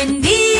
Buen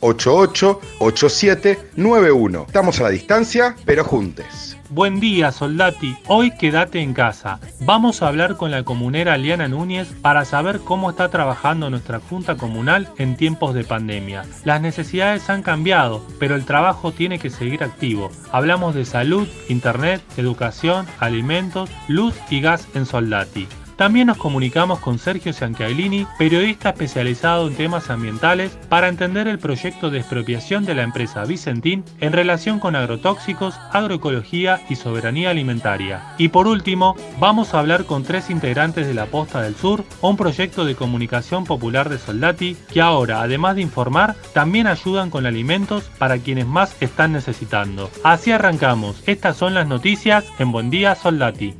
88 87 91. Estamos a la distancia, pero juntes. Buen día, soldati. Hoy quédate en casa. Vamos a hablar con la comunera Liana Núñez para saber cómo está trabajando nuestra Junta Comunal en tiempos de pandemia. Las necesidades han cambiado, pero el trabajo tiene que seguir activo. Hablamos de salud, internet, educación, alimentos, luz y gas en Soldati. También nos comunicamos con Sergio Sancaglini, periodista especializado en temas ambientales, para entender el proyecto de expropiación de la empresa Vicentín en relación con agrotóxicos, agroecología y soberanía alimentaria. Y por último, vamos a hablar con tres integrantes de la Posta del Sur, un proyecto de comunicación popular de Soldati que ahora, además de informar, también ayudan con alimentos para quienes más están necesitando. Así arrancamos. Estas son las noticias en Buen Día Soldati.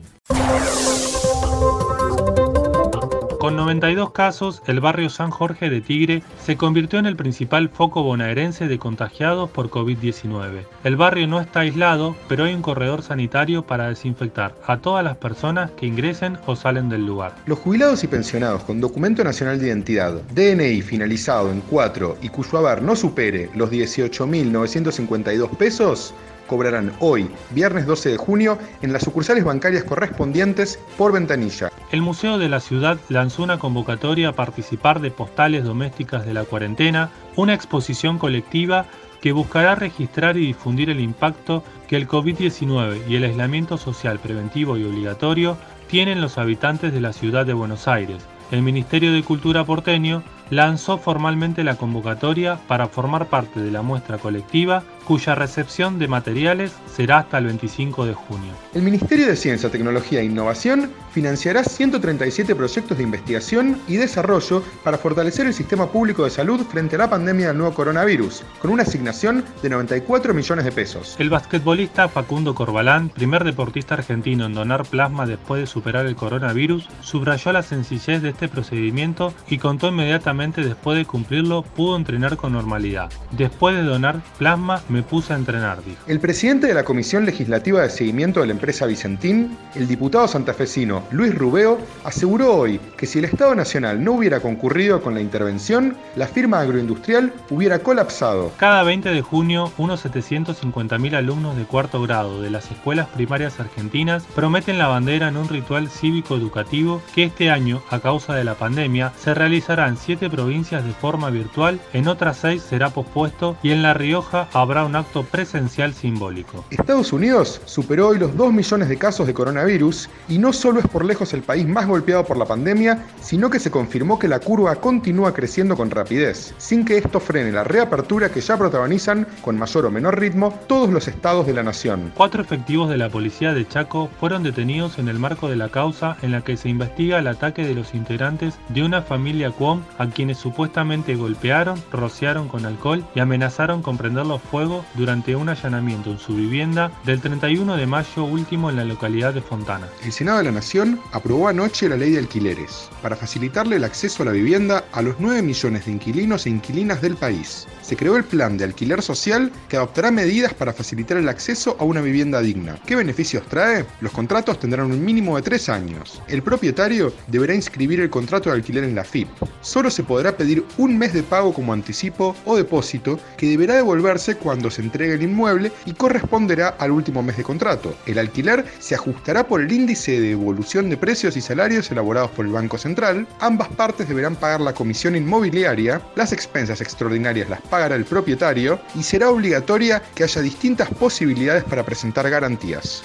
Con 92 casos, el barrio San Jorge de Tigre se convirtió en el principal foco bonaerense de contagiados por COVID-19. El barrio no está aislado, pero hay un corredor sanitario para desinfectar a todas las personas que ingresen o salen del lugar. Los jubilados y pensionados con documento nacional de identidad, DNI finalizado en 4 y cuyo haber no supere los 18.952 pesos, cobrarán hoy, viernes 12 de junio, en las sucursales bancarias correspondientes por ventanilla. El Museo de la Ciudad lanzó una convocatoria a participar de postales domésticas de la cuarentena, una exposición colectiva que buscará registrar y difundir el impacto que el COVID-19 y el aislamiento social preventivo y obligatorio tienen los habitantes de la ciudad de Buenos Aires. El Ministerio de Cultura porteño lanzó formalmente la convocatoria para formar parte de la muestra colectiva cuya recepción de materiales será hasta el 25 de junio. El Ministerio de Ciencia, Tecnología e Innovación financiará 137 proyectos de investigación y desarrollo para fortalecer el sistema público de salud frente a la pandemia del nuevo coronavirus, con una asignación de 94 millones de pesos. El basquetbolista Facundo Corbalán, primer deportista argentino en donar plasma después de superar el coronavirus, subrayó la sencillez de este procedimiento y contó inmediatamente después de cumplirlo pudo entrenar con normalidad. Después de donar plasma me puse a entrenar, dijo. El presidente de la Comisión Legislativa de Seguimiento de la empresa Vicentín, el diputado santafesino Luis Rubeo, aseguró hoy que si el Estado Nacional no hubiera concurrido con la intervención, la firma agroindustrial hubiera colapsado. Cada 20 de junio, unos 750.000 alumnos de cuarto grado de las escuelas primarias argentinas prometen la bandera en un ritual cívico-educativo que este año, a causa de la pandemia, se realizará en siete provincias de forma virtual, en otras seis será pospuesto y en La Rioja habrá un acto presencial simbólico. Estados Unidos superó hoy los 2 millones de casos de coronavirus y no solo es por lejos el país más golpeado por la pandemia, sino que se confirmó que la curva continúa creciendo con rapidez, sin que esto frene la reapertura que ya protagonizan con mayor o menor ritmo todos los estados de la nación. Cuatro efectivos de la policía de Chaco fueron detenidos en el marco de la causa en la que se investiga el ataque de los integrantes de una familia Cuom a quienes supuestamente golpearon, rociaron con alcohol y amenazaron con prenderlos fuego durante un allanamiento en su vivienda del 31 de mayo último en la localidad de Fontana. El Senado de la Nación aprobó anoche la ley de alquileres para facilitarle el acceso a la vivienda a los 9 millones de inquilinos e inquilinas del país. Se creó el plan de alquiler social que adoptará medidas para facilitar el acceso a una vivienda digna. ¿Qué beneficios trae? Los contratos tendrán un mínimo de 3 años. El propietario deberá inscribir el contrato de alquiler en la FIP. Solo se podrá pedir un mes de pago como anticipo o depósito que deberá devolverse cuando se entregue el inmueble y corresponderá al último mes de contrato. El alquiler se ajustará por el índice de evolución de precios y salarios elaborados por el Banco Central. Ambas partes deberán pagar la comisión inmobiliaria, las expensas extraordinarias las pagará el propietario y será obligatoria que haya distintas posibilidades para presentar garantías.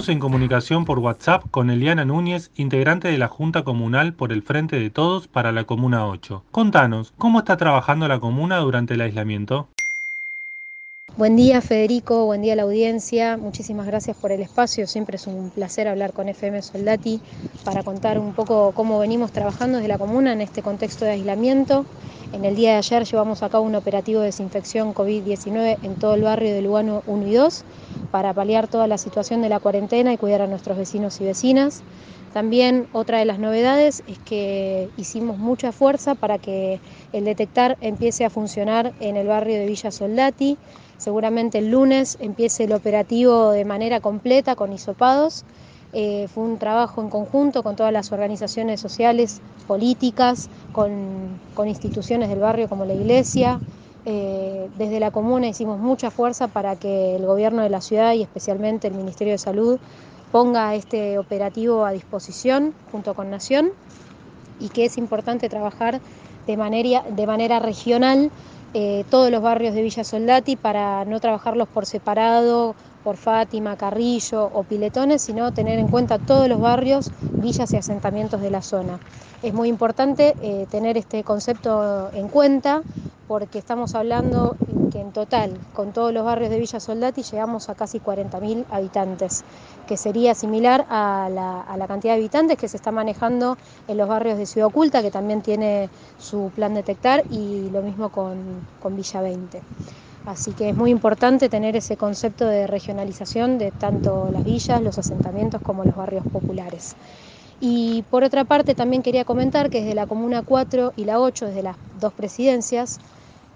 Estamos en comunicación por WhatsApp con Eliana Núñez, integrante de la Junta Comunal por el Frente de Todos para la Comuna 8. Contanos, ¿cómo está trabajando la comuna durante el aislamiento? Buen día Federico, buen día a la audiencia, muchísimas gracias por el espacio, siempre es un placer hablar con FM Soldati para contar un poco cómo venimos trabajando desde la comuna en este contexto de aislamiento. En el día de ayer llevamos a cabo un operativo de desinfección COVID-19 en todo el barrio de Lugano 1 y 2 para paliar toda la situación de la cuarentena y cuidar a nuestros vecinos y vecinas. También otra de las novedades es que hicimos mucha fuerza para que el detectar empiece a funcionar en el barrio de Villa Soldati. Seguramente el lunes empiece el operativo de manera completa con hisopados. Eh, fue un trabajo en conjunto con todas las organizaciones sociales, políticas, con, instituciones del barrio como la iglesia. Eh, desde la comuna hicimos mucha fuerza para que el gobierno de la ciudad y especialmente el Ministerio de Salud ponga este operativo a disposición junto con Nación y que es importante trabajar de manera regional eh, todos los barrios de Villa Soldati para no trabajarlos por separado, por Fátima, Carrillo o Piletones, sino tener en cuenta todos los barrios, villas y asentamientos de la zona. Es muy importante eh, tener este concepto en cuenta porque estamos hablando que en total, con todos los barrios de Villa Soldati, llegamos a casi 40.000 habitantes, que sería similar a la, cantidad de habitantes que se está manejando en los barrios de Ciudad Oculta, que también tiene su plan detectar, y lo mismo con, con Villa 20. Así que es muy importante tener ese concepto de regionalización de tanto las villas, los asentamientos como los barrios populares. Y por otra parte también quería comentar que desde la Comuna 4 y la 8, desde las dos presidencias,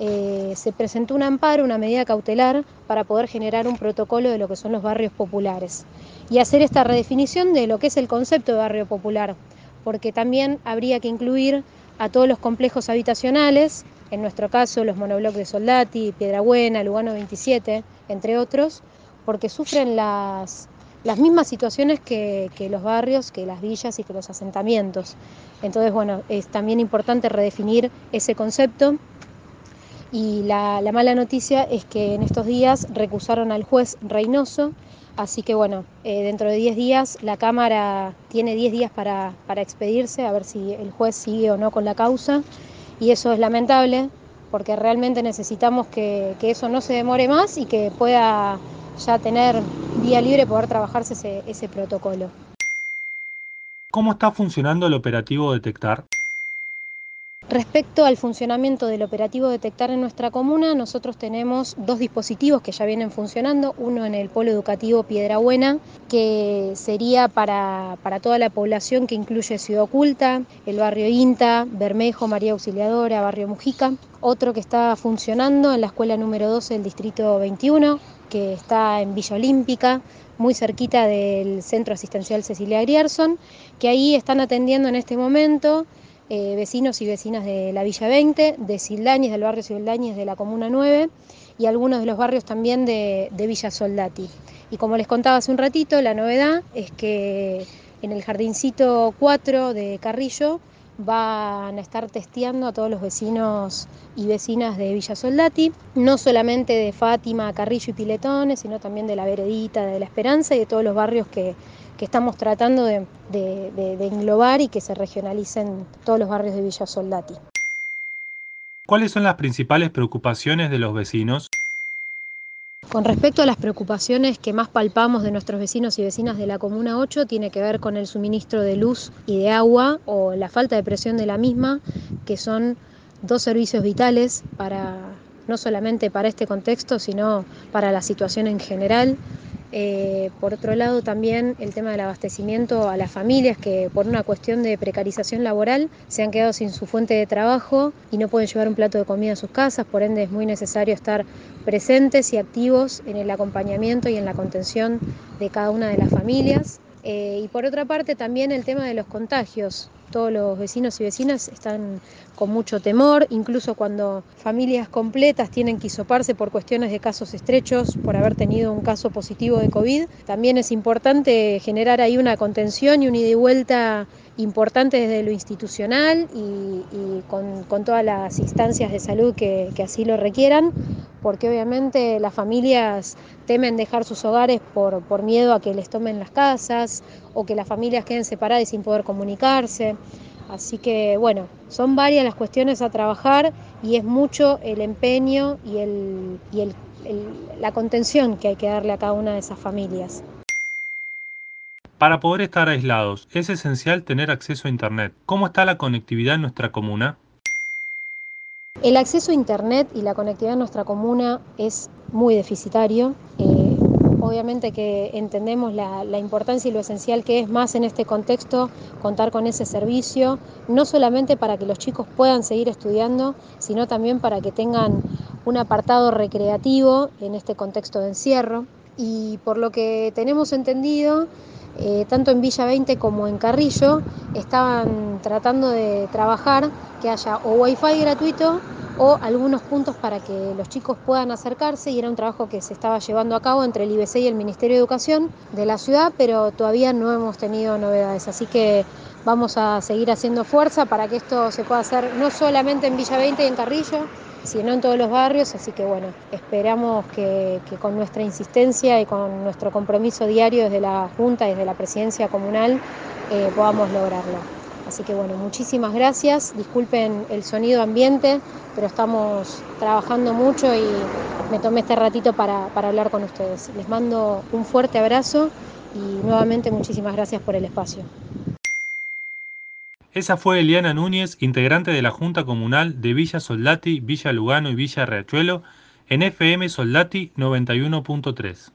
eh, se presentó un amparo, una medida cautelar para poder generar un protocolo de lo que son los barrios populares y hacer esta redefinición de lo que es el concepto de barrio popular, porque también habría que incluir a todos los complejos habitacionales, en nuestro caso los monoblocks de Soldati, Piedrabuena, Lugano 27, entre otros, porque sufren las, las mismas situaciones que, que, los barrios, que las villas y que los asentamientos. Entonces, bueno, es también importante redefinir ese concepto y la, mala noticia es que en estos días recusaron al juez Reynoso, así que bueno, eh, dentro de 10 días la Cámara tiene 10 días para, expedirse, a ver si el juez sigue o no con la causa, y eso es lamentable porque realmente necesitamos que, eso no se demore más y que pueda ya tener vía libre poder trabajarse ese, ese protocolo. ¿Cómo está funcionando el operativo Detectar? Respecto al funcionamiento del operativo Detectar en nuestra comuna, nosotros tenemos dos dispositivos que ya vienen funcionando, uno en el polo educativo Piedra Buena, que sería para, toda la población que incluye Ciudad Oculta, el barrio Inta, Bermejo, María Auxiliadora, barrio Mujica, otro que está funcionando en la escuela número 12 del distrito 21, que está en Villa Olímpica, muy cerquita del Centro Asistencial Cecilia Grierson, que ahí están atendiendo en este momento eh, vecinos y vecinas de la Villa 20, de Sildañez, del barrio Sildañez de la Comuna 9 y algunos de los barrios también de, Villa Soldati. Y como les contaba hace un ratito, la novedad es que en el jardincito 4 de Carrillo van a estar testeando a todos los vecinos y vecinas de Villa Soldati, no solamente de Fátima, Carrillo y Piletones, sino también de la Veredita, de la Esperanza y de todos los barrios que, que estamos tratando de, englobar y que se regionalicen todos los barrios de Villa Soldati. ¿Cuáles son las principales preocupaciones de los vecinos? Con respecto a las preocupaciones que más palpamos de nuestros vecinos y vecinas de la Comuna 8, tiene que ver con el suministro de luz y de agua o la falta de presión de la misma, que son dos servicios vitales para no solamente para este contexto, sino para la situación en general. Eh, por otro lado, también el tema del abastecimiento a las familias que por una cuestión de precarización laboral se han quedado sin su fuente de trabajo y no pueden llevar un plato de comida a sus casas, por ende es muy necesario estar presentes y activos en el acompañamiento y en la contención de cada una de las familias. Eh, y por otra parte también el tema de los contagios todos los vecinos y vecinas están con mucho temor, incluso cuando familias completas tienen que hisoparse por cuestiones de casos estrechos, por haber tenido un caso positivo de COVID. También es importante generar ahí una contención y un ida y vuelta importante desde lo institucional y, con, todas las instancias de salud que, así lo requieran, porque obviamente las familias temen dejar sus hogares por, miedo a que les tomen las casas o que las familias queden separadas y sin poder comunicarse. Así que bueno, son varias las cuestiones a trabajar y es mucho el empeño y, el, y el, la contención que hay que darle a cada una de esas familias. Para poder estar aislados, es esencial tener acceso a Internet. ¿Cómo está la conectividad en nuestra comuna? El acceso a Internet y la conectividad en nuestra comuna es muy deficitario. Eh, obviamente que entendemos la, la, importancia y lo esencial que es más en este contexto contar con ese servicio, no solamente para que los chicos puedan seguir estudiando, sino también para que tengan un apartado recreativo en este contexto de encierro. Y por lo que tenemos entendido, eh, tanto en Villa 20 como en Carrillo, estaban tratando de trabajar que haya o wifi gratuito o algunos puntos para que los chicos puedan acercarse y era un trabajo que se estaba llevando a cabo entre el IBC y el Ministerio de Educación de la ciudad, pero todavía no hemos tenido novedades, así que vamos a seguir haciendo fuerza para que esto se pueda hacer no solamente en Villa 20 y en Carrillo, sino en todos los barrios, así que bueno, esperamos que, con nuestra insistencia y con nuestro compromiso diario desde la Junta desde la Presidencia Comunal eh, podamos lograrlo. Así que bueno, muchísimas gracias, disculpen el sonido ambiente, pero estamos trabajando mucho y me tomé este ratito para, para hablar con ustedes. Les mando un fuerte abrazo y nuevamente muchísimas gracias por el espacio. Esa fue Eliana Núñez, integrante de la Junta Comunal de Villa Soldati, Villa Lugano y Villa Riachuelo, en FM Soldati 91.3.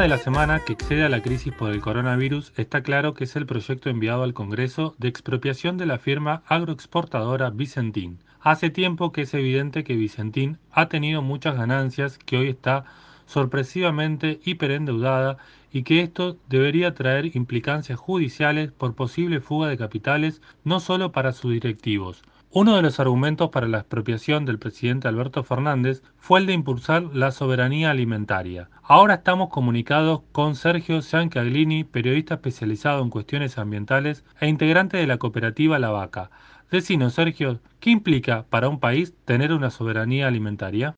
de la semana que excede a la crisis por el coronavirus está claro que es el proyecto enviado al Congreso de expropiación de la firma agroexportadora Vicentín. Hace tiempo que es evidente que Vicentín ha tenido muchas ganancias, que hoy está sorpresivamente hiperendeudada y que esto debería traer implicancias judiciales por posible fuga de capitales no solo para sus directivos, uno de los argumentos para la expropiación del presidente Alberto Fernández fue el de impulsar la soberanía alimentaria. Ahora estamos comunicados con Sergio Giancaglini, periodista especializado en cuestiones ambientales e integrante de la cooperativa La Vaca. Decinos, Sergio, ¿qué implica para un país tener una soberanía alimentaria?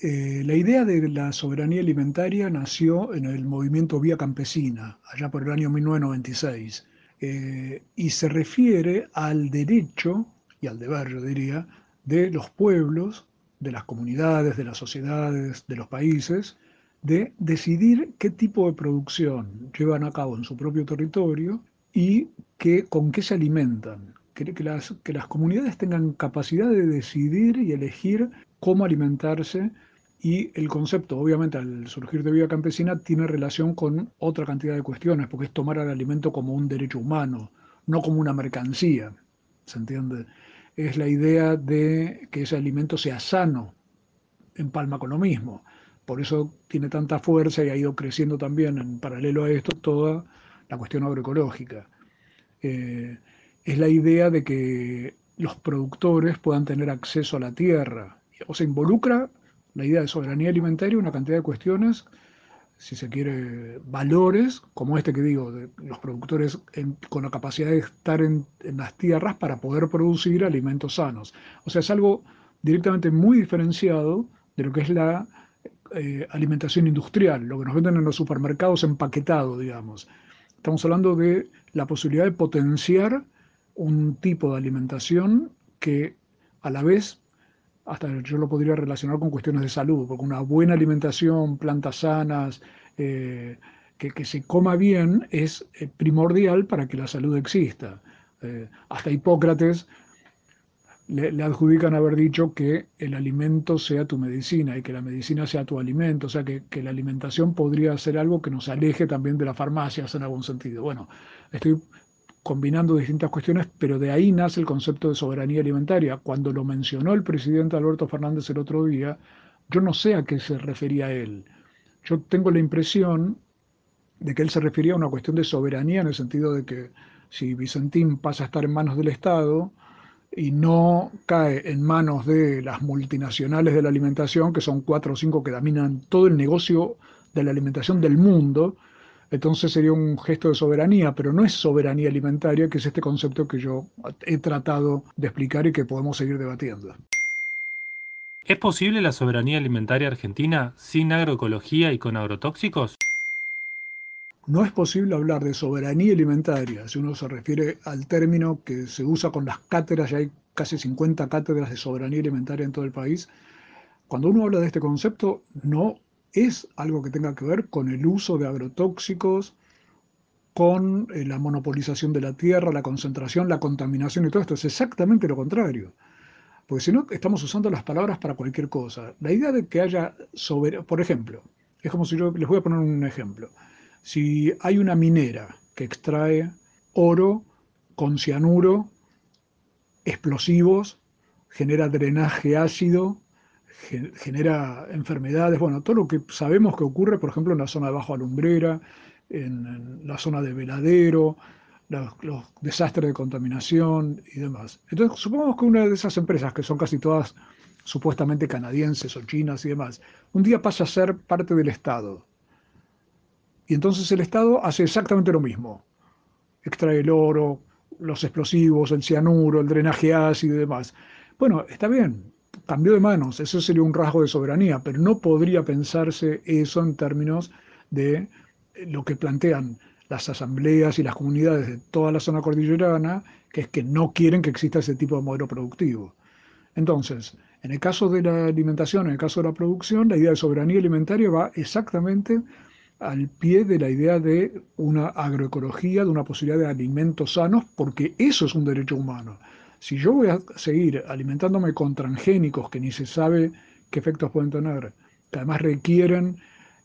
Eh, la idea de la soberanía alimentaria nació en el movimiento Vía Campesina, allá por el año 1996 eh, y se refiere al derecho y al deber, yo diría, de los pueblos, de las comunidades, de las sociedades, de los países, de decidir qué tipo de producción llevan a cabo en su propio territorio y con qué se alimentan. Que, las, que las comunidades tengan capacidad de decidir y elegir cómo alimentarse y el concepto, obviamente, al surgir de vida campesina, tiene relación con otra cantidad de cuestiones, porque es tomar al alimento como un derecho humano, no como una mercancía. ¿Se entiende? Es la idea de que ese alimento sea sano, en palma con lo mismo. Por eso tiene tanta fuerza y ha ido creciendo también, en paralelo a esto, toda la cuestión agroecológica. Eh, es la idea de que los productores puedan tener acceso a la tierra. O sea, involucra la idea de soberanía alimentaria una cantidad de cuestiones, si se quiere, valores, como este que digo, de los productores con la capacidad de estar en, las tierras para poder producir alimentos sanos. O sea, es algo directamente muy diferenciado de lo que es la eh, alimentación industrial, lo que nos venden en los supermercados empaquetado, digamos. Estamos hablando de la posibilidad de potenciar un tipo de alimentación que a la vez, hasta yo lo podría relacionar con cuestiones de salud, porque una buena alimentación, plantas sanas, eh, que, se coma bien es eh, primordial para que la salud exista. Eh, hasta Hipócrates le, adjudican haber dicho que el alimento sea tu medicina y que la medicina sea tu alimento, o sea que, que, la alimentación podría ser algo que nos aleje también de las farmacias en algún sentido. Bueno, estoy combinando distintas cuestiones, pero de ahí nace el concepto de soberanía alimentaria. Cuando lo mencionó el presidente Alberto Fernández el otro día, yo no sé a qué se refería él. Yo tengo la impresión de que él se refería a una cuestión de soberanía en el sentido de que si Vicentín pasa a estar en manos del Estado y no cae en manos de las multinacionales de la alimentación, que son cuatro o cinco que dominan todo el negocio de la alimentación del mundo, entonces sería un gesto de soberanía, pero no es soberanía alimentaria, que es este concepto que yo he tratado de explicar y que podemos seguir debatiendo. ¿Es posible la soberanía alimentaria argentina sin agroecología y con agrotóxicos? No es posible hablar de soberanía alimentaria si uno se refiere al término que se usa con las cátedras, ya hay casi 50 cátedras de soberanía alimentaria en todo el país. Cuando uno habla de este concepto, no es algo que tenga que ver con el uso de agrotóxicos, con eh, la monopolización de la tierra, la concentración, la contaminación y todo esto. Es exactamente lo contrario. Porque si no, estamos usando las palabras para cualquier cosa. La idea de que haya por ejemplo, es como si yo les voy a poner un ejemplo. Si hay una minera que extrae oro con cianuro, explosivos, genera drenaje ácido, genera enfermedades, bueno, todo lo que sabemos que ocurre, por ejemplo, en la zona de Bajo Alumbrera, en, la zona de Veladero, los, desastres de contaminación y demás. Entonces, supongamos que una de esas empresas, que son casi todas supuestamente canadienses o chinas y demás, un día pasa a ser parte del Estado. Y entonces el Estado hace exactamente lo mismo. Extrae el oro, los explosivos, el cianuro, el drenaje ácido y demás. Bueno, está bien, cambió de manos, eso sería un rasgo de soberanía, pero no podría pensarse eso en términos de lo que plantean las asambleas y las comunidades de toda la zona cordillerana, que es que no quieren que exista ese tipo de modelo productivo. Entonces, en el caso de la alimentación, en el caso de la producción, la idea de soberanía alimentaria va exactamente al pie de la idea de una agroecología, de una posibilidad de alimentos sanos, porque eso es un derecho humano. Si yo voy a seguir alimentándome con transgénicos que ni se sabe qué efectos pueden tener, que además requieren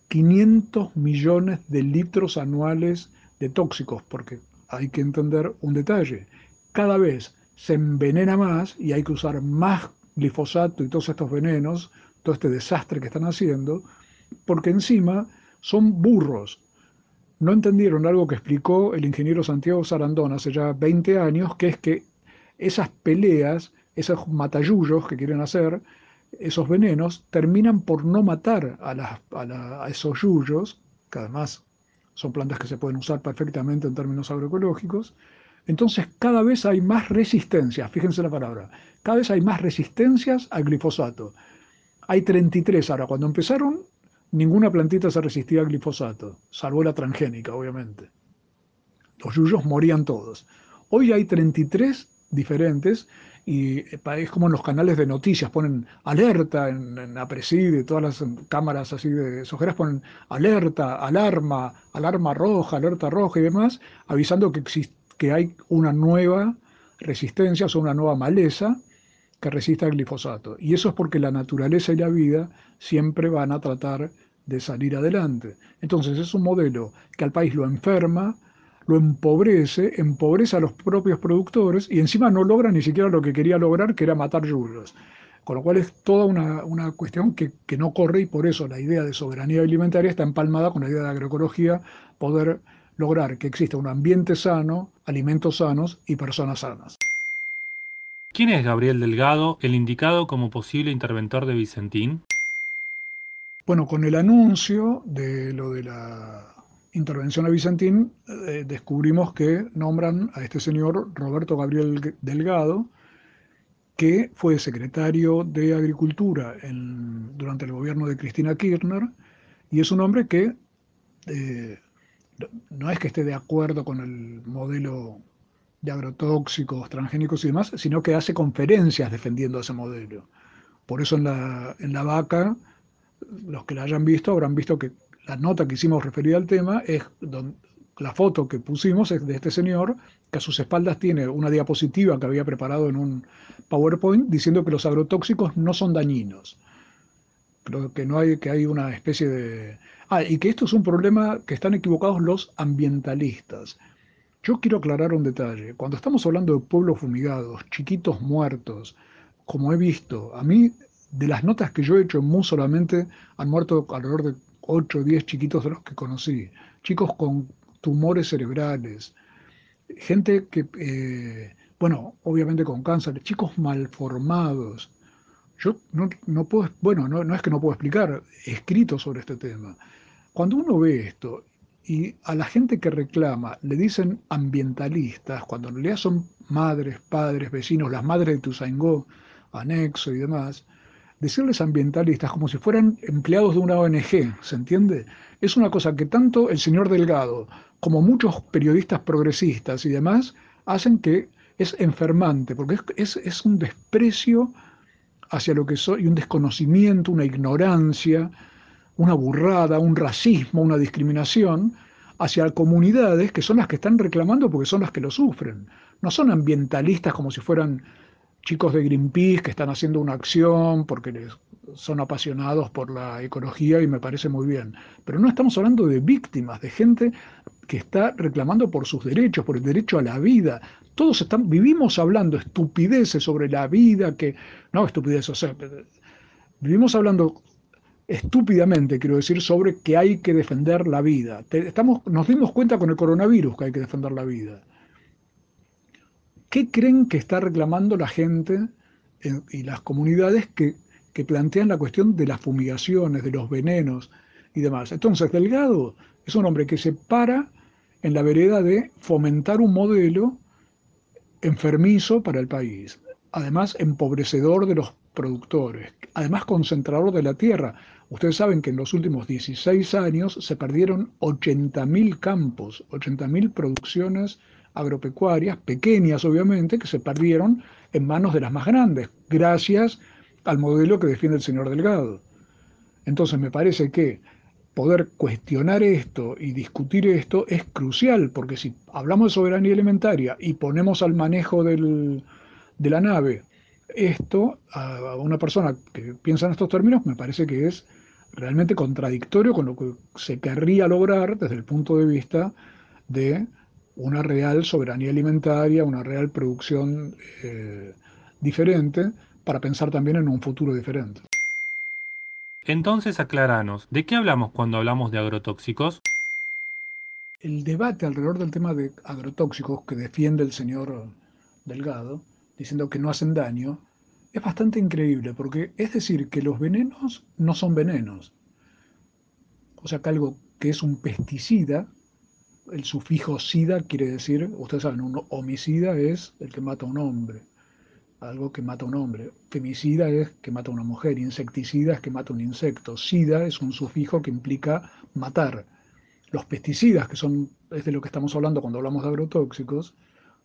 500 millones de litros anuales de tóxicos, porque hay que entender un detalle. Cada vez se envenena más y hay que usar más glifosato y todos estos venenos, todo este desastre que están haciendo, porque encima son burros. No entendieron algo que explicó el ingeniero Santiago Sarandón hace ya 20 años, que es que esas peleas, esos matayullos que quieren hacer, esos venenos, terminan por no matar a, esos yuyos, que además son plantas que se pueden usar perfectamente en términos agroecológicos. Entonces cada vez hay más resistencias, fíjense la palabra, cada vez hay más resistencias al glifosato. Hay 33 ahora, cuando empezaron ninguna plantita se resistía al glifosato, salvo la transgénica, obviamente. Los yuyos morían todos. Hoy hay 33 diferentes y es como en los canales de noticias, ponen alerta en, en todas las cámaras así de sojeras ponen alerta, alarma, alarma roja, alerta roja y demás, avisando que, que hay una nueva resistencia, o una nueva maleza que resista al glifosato. Y eso es porque la naturaleza y la vida siempre van a tratar de salir adelante. Entonces es un modelo que al país lo enferma, lo empobrece, empobrece a los propios productores y encima no logra ni siquiera lo que quería lograr, que era matar yuyos. Con lo cual es toda una, cuestión que, que, no corre y por eso la idea de soberanía alimentaria está empalmada con la idea de agroecología, poder lograr que exista un ambiente sano, alimentos sanos y personas sanas. ¿Quién es Gabriel Delgado, el indicado como posible interventor de Vicentín? Bueno, con el anuncio de lo de la intervención a Vicentín, eh, descubrimos que nombran a este señor Roberto Gabriel Delgado, que fue secretario de Agricultura durante el gobierno de Cristina Kirchner, y es un hombre que eh, no es que esté de acuerdo con el modelo de agrotóxicos, transgénicos y demás, sino que hace conferencias defendiendo ese modelo. Por eso en la, en la vaca, los que la hayan visto habrán visto que la nota que hicimos referida al tema es la foto que pusimos es de este señor que a sus espaldas tiene una diapositiva que había preparado en un PowerPoint diciendo que los agrotóxicos no son dañinos. Creo que no hay que hay una especie de ah, y que esto es un problema que están equivocados los ambientalistas. Yo quiero aclarar un detalle. Cuando estamos hablando de pueblos fumigados, chiquitos muertos, como he visto, a mí de las notas que yo he hecho en MU solamente han muerto alrededor de 8 o 10 chiquitos de los que conocí. Chicos con tumores cerebrales, gente que, eh, bueno, obviamente con cáncer, chicos malformados. Yo no, puedo, bueno, no, no es que no puedo explicar, he escrito sobre este tema. Cuando uno ve esto y a la gente que reclama le dicen ambientalistas, cuando en realidad son madres, padres, vecinos, las madres de Tuzaingó, anexo y demás, decirles ambientalistas como si fueran empleados de una ONG, ¿se entiende? Es una cosa que tanto el señor Delgado como muchos periodistas progresistas y demás hacen que es enfermante, porque es, un desprecio hacia lo que soy, un desconocimiento, una ignorancia, una burrada, un racismo, una discriminación hacia comunidades que son las que están reclamando porque son las que lo sufren. No son ambientalistas como si fueran chicos de Greenpeace que están haciendo una acción porque les son apasionados por la ecología y me parece muy bien. Pero no estamos hablando de víctimas, de gente que está reclamando por sus derechos, por el derecho a la vida. Todos están, vivimos hablando estupideces sobre la vida, que no estupideces, o sea, vivimos hablando estúpidamente, quiero decir, sobre que hay que defender la vida. Estamos, nos dimos cuenta con el coronavirus que hay que defender la vida. ¿Qué creen que está reclamando la gente y las comunidades que, que plantean la cuestión de las fumigaciones, de los venenos y demás? Entonces, Delgado es un hombre que se para en la vereda de fomentar un modelo enfermizo para el país, además empobrecedor de los productores, además concentrador de la tierra. Ustedes saben que en los últimos 16 años se perdieron 80.000 campos, 80.000 producciones agropecuarias, pequeñas obviamente, que se perdieron en manos de las más grandes, gracias al modelo que defiende el señor Delgado. Entonces me parece que poder cuestionar esto y discutir esto es crucial, porque si hablamos de soberanía alimentaria y ponemos al manejo de la nave esto a una persona que piensa en estos términos, me parece que es realmente contradictorio con lo que se querría lograr desde el punto de vista de una real soberanía alimentaria, una real producción eh, diferente, para pensar también en un futuro diferente. Entonces, aclaranos, ¿de qué hablamos cuando hablamos de agrotóxicos? El debate alrededor del tema de agrotóxicos que defiende el señor Delgado, diciendo que no hacen daño, es bastante increíble, porque es decir, que los venenos no son venenos. O sea, que algo que es un pesticida el sufijo sida quiere decir, ustedes saben, un homicida es el que mata a un hombre, algo que mata a un hombre. Femicida es que mata a una mujer, insecticida es que mata a un insecto, sida es un sufijo que implica matar. Los pesticidas, que son, es de lo que estamos hablando cuando hablamos de agrotóxicos,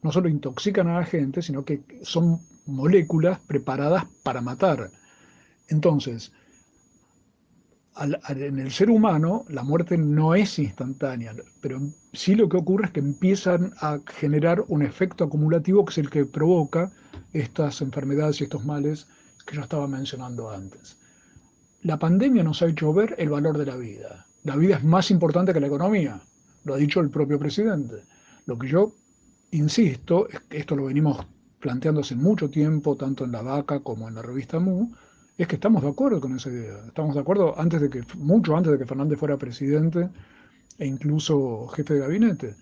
no solo intoxican a la gente, sino que son moléculas preparadas para matar. Entonces, en el ser humano la muerte no es instantánea, pero sí lo que ocurre es que empiezan a generar un efecto acumulativo que es el que provoca estas enfermedades y estos males que yo estaba mencionando antes. La pandemia nos ha hecho ver el valor de la vida. La vida es más importante que la economía, lo ha dicho el propio presidente. Lo que yo insisto, es que esto lo venimos planteando hace mucho tiempo, tanto en La Vaca como en la revista Mu, es que estamos de acuerdo con esa idea. Estamos de acuerdo antes de que, mucho antes de que Fernández fuera presidente e incluso jefe de gabinete.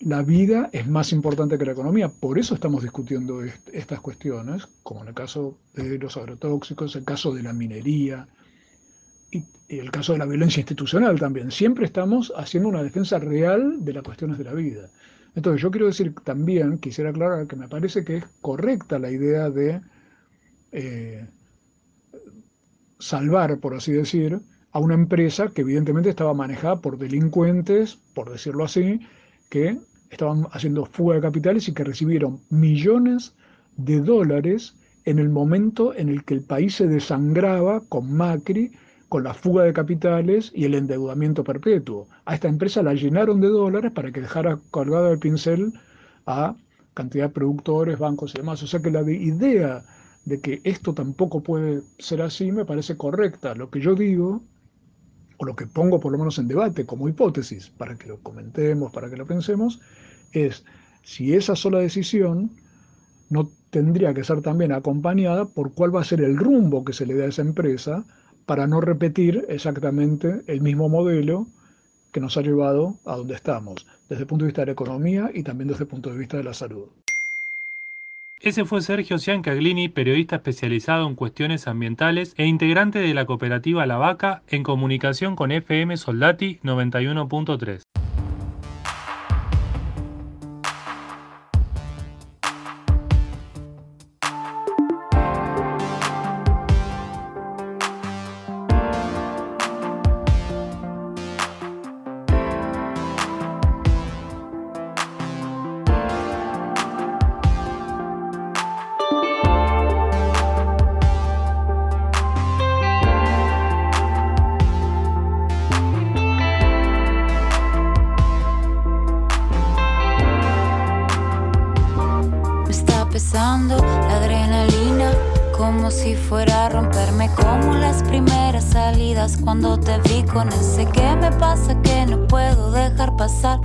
la vida es más importante que la economía. Por eso estamos discutiendo estas cuestiones, como en el caso de los agrotóxicos, el caso de la minería y, el caso de la violencia institucional también. Siempre estamos haciendo una defensa real de las cuestiones de la vida. Entonces yo quiero decir también, quisiera aclarar que me parece que es correcta la idea de eh, salvar, por así decir, a una empresa que evidentemente estaba manejada por delincuentes, por decirlo así, que estaban haciendo fuga de capitales y que recibieron millones de dólares en el momento en el que el país se desangraba con Macri, con la fuga de capitales y el endeudamiento perpetuo. A esta empresa la llenaron de dólares para que dejara colgado el pincel a cantidad de productores, bancos y demás. O sea que la idea de que esto tampoco puede ser así me parece correcta. Lo que yo digo o lo que pongo por lo menos en debate como hipótesis, para que lo comentemos, para que lo pensemos, es si esa sola decisión no tendría que ser también acompañada por cuál va a ser el rumbo que se le da a esa empresa para no repetir exactamente el mismo modelo que nos ha llevado a donde estamos, desde el punto de vista de la economía y también desde el punto de vista de la salud. Ese fue Sergio Ciancaglini, periodista especializado en cuestiones ambientales e integrante de la cooperativa La Vaca en comunicación con FM Soldati 91.3. cuando te vi con ese que me pasa que no puedo dejar pasar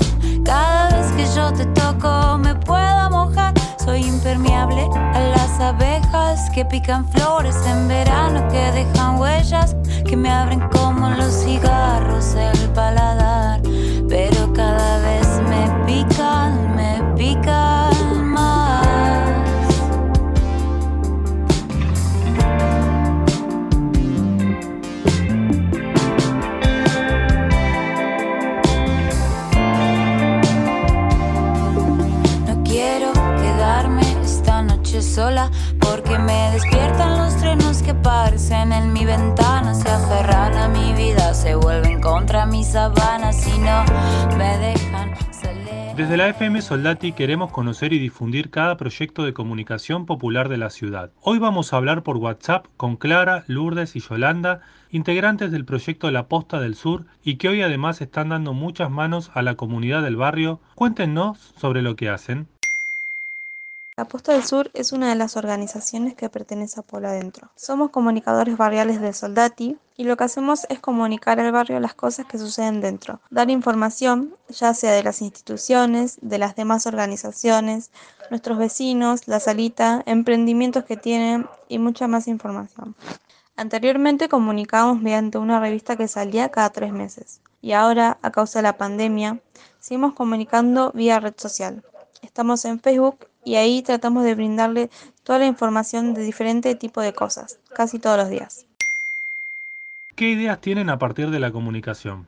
cada vez que yo te toco me puedo mojar. Soy impermeable a las abejas que pican flores en verano que dejan huellas que me abren como los cigarros el paladar. Pero cada vez me pican Desde la FM Soldati queremos conocer y difundir cada proyecto de comunicación popular de la ciudad. Hoy vamos a hablar por WhatsApp con Clara, Lourdes y Yolanda, integrantes del proyecto La Posta del Sur y que hoy además están dando muchas manos a la comunidad del barrio. Cuéntenos sobre lo que hacen. La Posta del Sur es una de las organizaciones que pertenece a Pueblo Adentro. Somos comunicadores barriales de Soldati y lo que hacemos es comunicar al barrio las cosas que suceden dentro, dar información, ya sea de las instituciones, de las demás organizaciones, nuestros vecinos, la salita, emprendimientos que tienen y mucha más información. Anteriormente comunicábamos mediante una revista que salía cada tres meses y ahora, a causa de la pandemia, seguimos comunicando vía red social. Estamos en Facebook y ahí tratamos de brindarle toda la información de diferente tipo de cosas, casi todos los días. ¿Qué ideas tienen a partir de la comunicación?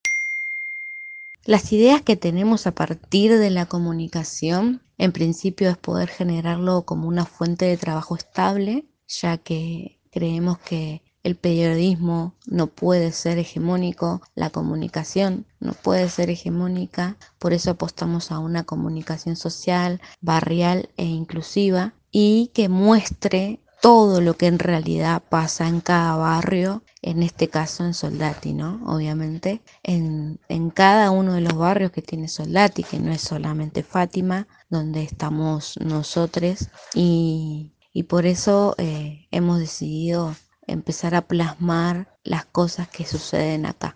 Las ideas que tenemos a partir de la comunicación, en principio es poder generarlo como una fuente de trabajo estable, ya que creemos que el periodismo no puede ser hegemónico, la comunicación no puede ser hegemónica, por eso apostamos a una comunicación social, barrial e inclusiva y que muestre todo lo que en realidad pasa en cada barrio, en este caso en Soldati, ¿no? Obviamente, en, cada uno de los barrios que tiene Soldati, que no es solamente Fátima, donde estamos nosotros, y, por eso eh, hemos decidido empezar a plasmar las cosas que suceden acá.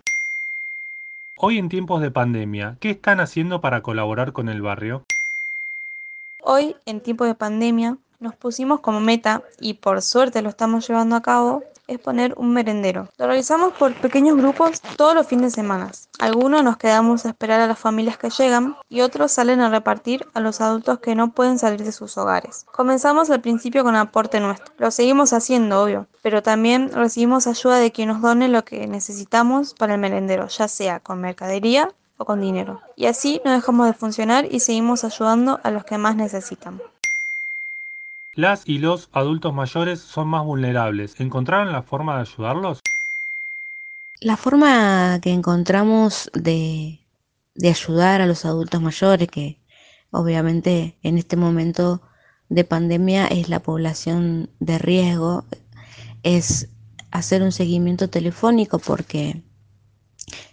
Hoy en tiempos de pandemia, ¿qué están haciendo para colaborar con el barrio? Hoy en tiempos de pandemia nos pusimos como meta, y por suerte lo estamos llevando a cabo, es poner un merendero. Lo realizamos por pequeños grupos todos los fines de semana. Algunos nos quedamos a esperar a las familias que llegan y otros salen a repartir a los adultos que no pueden salir de sus hogares. Comenzamos al principio con aporte nuestro. Lo seguimos haciendo, obvio, pero también recibimos ayuda de quien nos done lo que necesitamos para el merendero, ya sea con mercadería o con dinero. Y así no dejamos de funcionar y seguimos ayudando a los que más necesitan. Las y los adultos mayores son más vulnerables. ¿Encontraron la forma de ayudarlos? La forma que encontramos de, de ayudar a los adultos mayores, que obviamente en este momento de pandemia es la población de riesgo, es hacer un seguimiento telefónico porque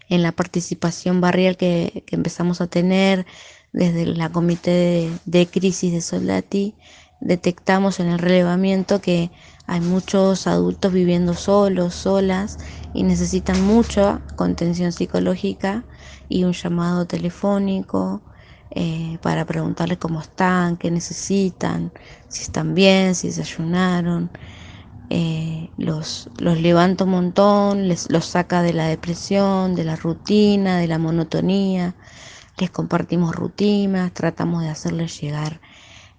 en la participación barrial que, empezamos a tener desde la comité de, crisis de Soldati, detectamos en el relevamiento que hay muchos adultos viviendo solos, solas y necesitan mucha contención psicológica y un llamado telefónico eh, para preguntarles cómo están, qué necesitan, si están bien, si desayunaron. Eh, los, los levanta un montón, les, los saca de la depresión, de la rutina, de la monotonía, les compartimos rutinas, tratamos de hacerles llegar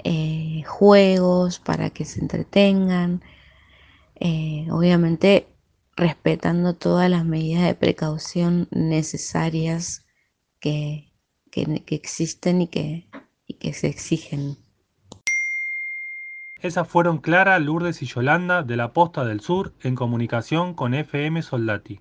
eh, juegos para que se entretengan, eh, obviamente respetando todas las medidas de precaución necesarias que, que, existen y que, y que se exigen. Esas fueron Clara, Lourdes y Yolanda de la Posta del Sur en comunicación con FM Soldati.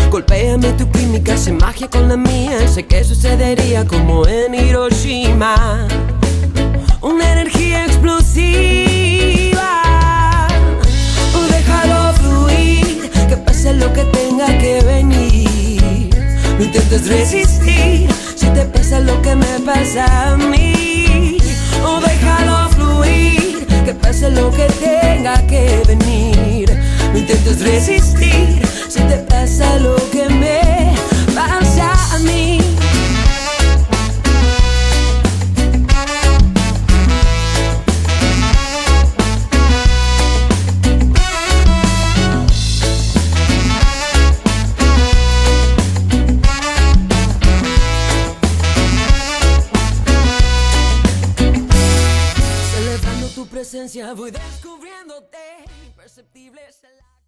Golpéame tu química, hace magia con la mía. Sé que sucedería como en Hiroshima. Una energía explosiva. Déjalo fluir, que pase lo que tenga que venir. No intentes resistir si te pasa lo que me pasa a mí. O déjalo fluir, que pase lo que tenga que venir. No intentes resistir si te pasa lo que me pasa a mí. Celebrando tu presencia voy descubriéndote imperceptible.